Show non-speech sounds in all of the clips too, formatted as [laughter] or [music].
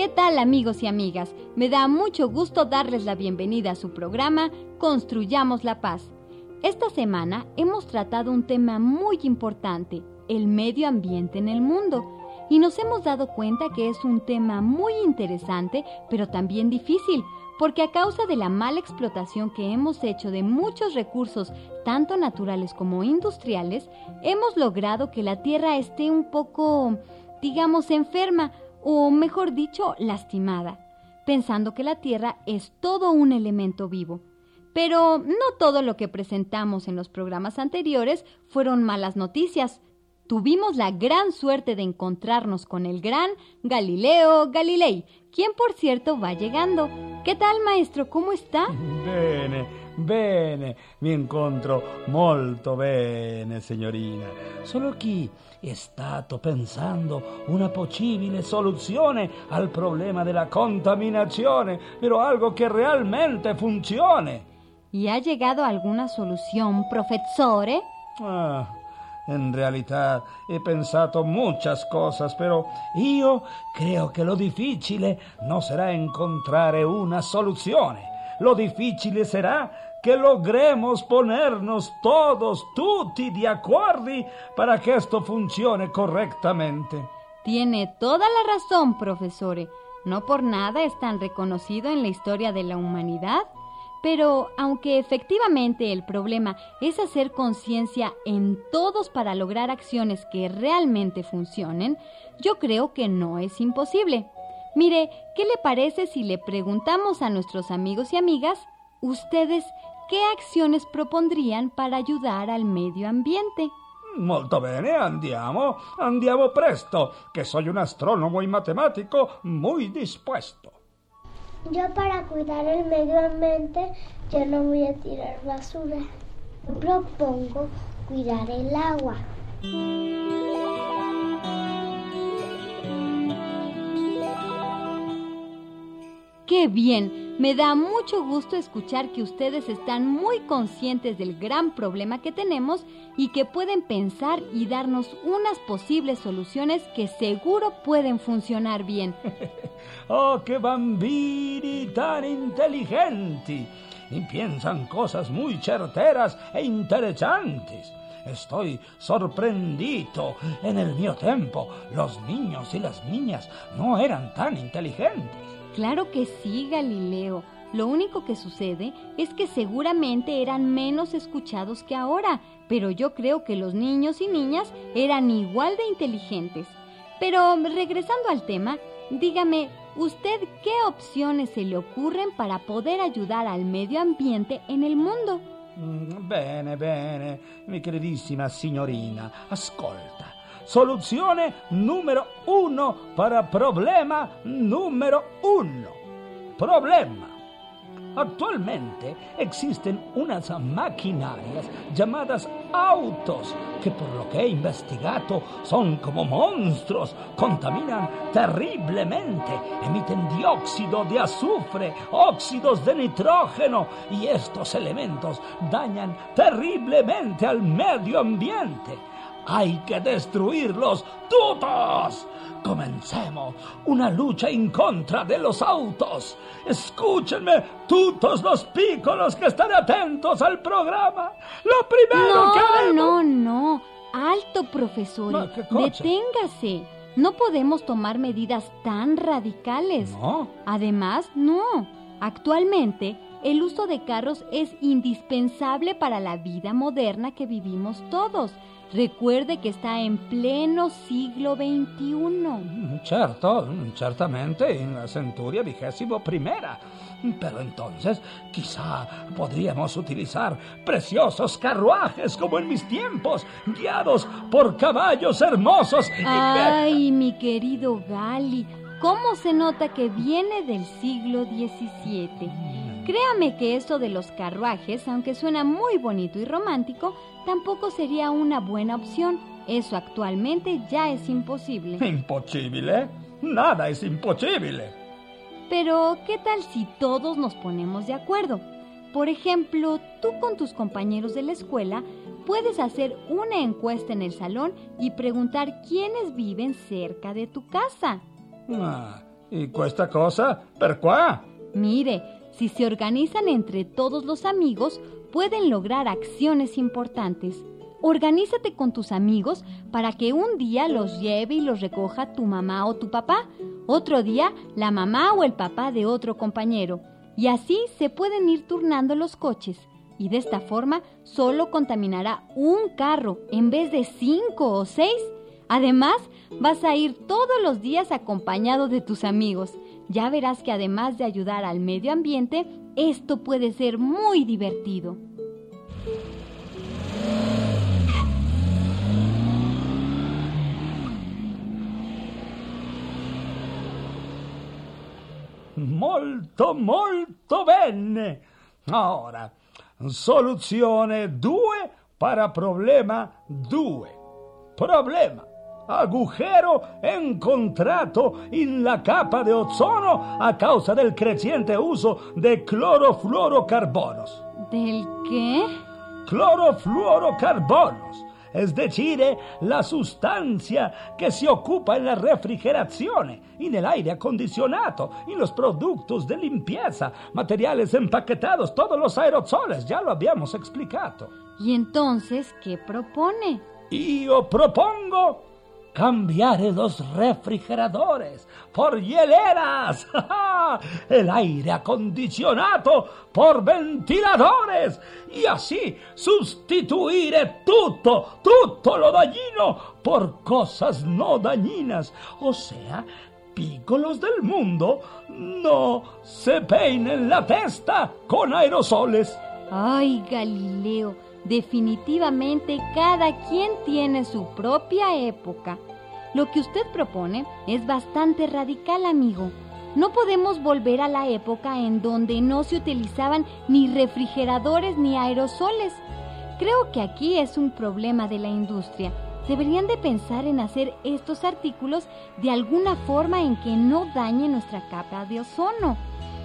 ¿Qué tal amigos y amigas? Me da mucho gusto darles la bienvenida a su programa Construyamos la Paz. Esta semana hemos tratado un tema muy importante, el medio ambiente en el mundo, y nos hemos dado cuenta que es un tema muy interesante, pero también difícil, porque a causa de la mala explotación que hemos hecho de muchos recursos, tanto naturales como industriales, hemos logrado que la Tierra esté un poco, digamos, enferma, o mejor dicho, lastimada, pensando que la Tierra es todo un elemento vivo. Pero no todo lo que presentamos en los programas anteriores fueron malas noticias. Tuvimos la gran suerte de encontrarnos con el gran Galileo Galilei, quien por cierto va llegando. ¿Qué tal, maestro? ¿Cómo está? Bene, mi incontro molto bene, signorina. Solo chi è stato pensando una possibile soluzione al problema della contaminazione, però algo che realmente funzione. ¿Y ha llegado alguna solución, professore? Ah, en realidad he pensato muchas cosas, pero io creo che lo difficile non sarà encontrare una soluzione. Lo difficile sarà que logremos ponernos todos, tutti, de acuerdo para que esto funcione correctamente. Tiene toda la razón, profesore. No por nada es tan reconocido en la historia de la humanidad. Pero aunque efectivamente el problema es hacer conciencia en todos para lograr acciones que realmente funcionen, yo creo que no es imposible. Mire, ¿qué le parece si le preguntamos a nuestros amigos y amigas, ustedes ¿qué acciones propondrían para ayudar al medio ambiente? Molto bene, andiamo, andiamo presto, que soy un astrónomo y matemático muy dispuesto. Yo para cuidar el medio ambiente, yo no voy a tirar basura. Propongo cuidar el agua. ¡Qué bien! Me da mucho gusto escuchar que ustedes están muy conscientes del gran problema que tenemos y que pueden pensar y darnos unas posibles soluciones que seguro pueden funcionar bien. [laughs] ¡Oh, qué bambini tan inteligenti! Y piensan cosas muy certeras e interesantes. Estoy sorprendido. En el mío tiempo, los niños y las niñas no eran tan inteligentes. Claro que sí, Galileo. Lo único que sucede es que seguramente eran menos escuchados que ahora, pero yo creo que los niños y niñas eran igual de inteligentes. Pero regresando al tema, dígame, ¿usted qué opciones se le ocurren para poder ayudar al medio ambiente en el mundo? Mm, bene, bene, mi queridísima signorina, ascolta. Soluzione numero uno para problema número uno. Problema. Actualmente existen unas maquinarias llamadas autos que por lo que he investigado son como monstruos, contaminan terriblemente, emiten dióxido de azufre, óxidos de nitrógeno y estos elementos dañan terriblemente al medio ambiente. Hay que destruirlos todos. Comencemos una lucha en contra de los autos. Escúchenme, todos los pícolos que están atentos al programa. Lo primero no, que haremos... No, no, Alto, profesor. Deténgase. No podemos tomar medidas tan radicales. No. Además, no. Actualmente, el uso de carros es indispensable para la vida moderna que vivimos todos Recuerde que está en pleno siglo XXI. Certo, certamente, en la centuria vigésimo primera. Pero entonces quizá podríamos utilizar preciosos carruajes como en mis tiempos, guiados por caballos hermosos. Ay, mi querido Gali, ¿cómo se nota que viene del siglo XVII? Créame que esto de los carruajes, aunque suena muy bonito y romántico, tampoco sería una buena opción. Eso actualmente ya es imposible. [laughs] ¿Imposible? Nada es imposible. Pero, ¿qué tal si todos nos ponemos de acuerdo? Por ejemplo, tú con tus compañeros de la escuela puedes hacer una encuesta en el salón y preguntar quiénes viven cerca de tu casa. Ah, ¿Y cuesta cosa? ¿Per qué? Mire, si se organizan entre todos los amigos, pueden lograr acciones importantes. Organízate con tus amigos para que un día los lleve y los recoja tu mamá o tu papá, otro día la mamá o el papá de otro compañero. Y así se pueden ir turnando los coches. Y de esta forma solo contaminará un carro en vez de cinco o seis. Además, vas a ir todos los días acompañado de tus amigos ya verás que además de ayudar al medio ambiente, esto puede ser muy divertido. Molto, molto bene. Ora, soluzione 2 para problema 2. Problema agujero encontrato en la capa de ozono a causa del creciente uso de clorofluorocarbonos. ¿Del qué? Clorofluorocarbonos, es decir, la sustancia que se ocupa en la refrigeración, en el aire acondicionado, en los productos de limpieza, materiales empaquetados, todos los aerosoles, ya lo habíamos explicado. ¿Y entonces qué propone? Yo propongo cambiar los refrigeradores por hieleras, [laughs] el aire acondicionado por ventiladores. Y así sustituir todo, todo lo dañino por cosas no dañinas, o sea, pícolos del mundo no se peinen la testa con aerosoles. Ay, Galileo, Definitivamente cada quien tiene su propia época. Lo que usted propone es bastante radical, amigo. No podemos volver a la época en donde no se utilizaban ni refrigeradores ni aerosoles. Creo que aquí es un problema de la industria. Deberían de pensar en hacer estos artículos de alguna forma en que no dañe nuestra capa de ozono.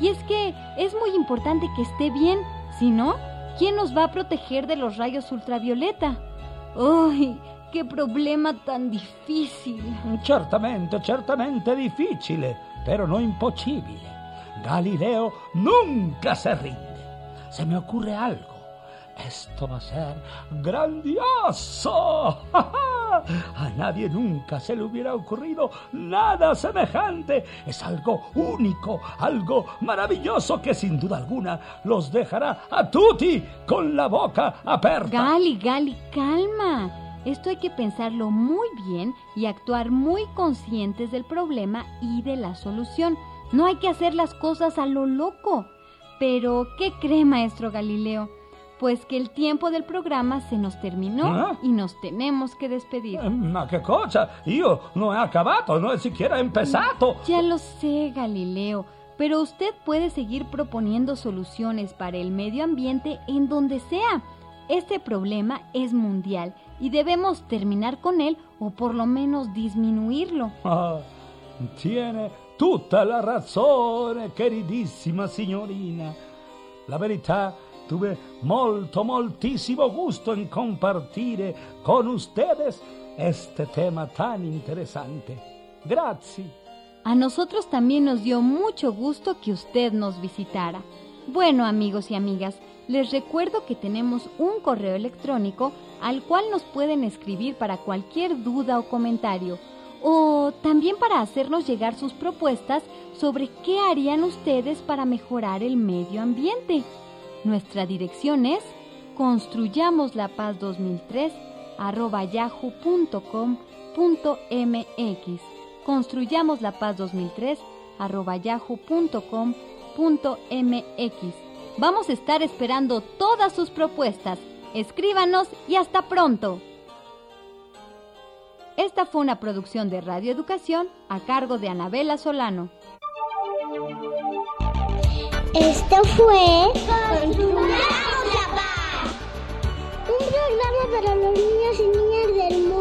Y es que es muy importante que esté bien, si no, ¿Quién nos va a proteger de los rayos ultravioleta? ¡Ay! ¡Qué problema tan difícil! Certamente, certamente difficile, pero no imposible. Galileo nunca se rinde. Se me ocurre algo. Esto va a ser grandioso. [laughs] A nadie nunca se le hubiera ocurrido nada semejante. Es algo único, algo maravilloso que sin duda alguna los dejará a tutti con la boca aperta. Gali, Gali, calma. Esto hay que pensarlo muy bien y actuar muy conscientes del problema y de la solución. No hay que hacer las cosas a lo loco. Pero, ¿qué cree, maestro Galileo? Pues que el tiempo del programa se nos terminó ¿Ah? y nos tenemos que despedir. Eh, ma che cosa? Io non he acabado, no he siquiera empezado. Ya lo sé, Galileo, pero usted puede seguir proponiendo soluciones para el medio ambiente en donde sea. Este problema es mundial y debemos terminar con él o por lo menos disminuirlo. Ah, tiene tutta la razón, queridísima signorina. La verità Tuve molto, moltísimo gusto en compartir con ustedes este tema tan interesante. Gracias. A nosotros también nos dio mucho gusto que usted nos visitara. Bueno, amigos y amigas, les recuerdo que tenemos un correo electrónico al cual nos pueden escribir para cualquier duda o comentario, o también para hacernos llegar sus propuestas sobre qué harían ustedes para mejorar el medio ambiente. Nuestra dirección es Construyamos la Paz 2003, arroba yahoo.com.mx. Construyamos la paz 2003 arroba yahoo.com.mx. Vamos a estar esperando todas sus propuestas. Escríbanos y hasta pronto. Esta fue una producción de Radio Educación a cargo de Anabela Solano. Esto fue Construyamos la Paz, un programa para los niños y niñas del mundo.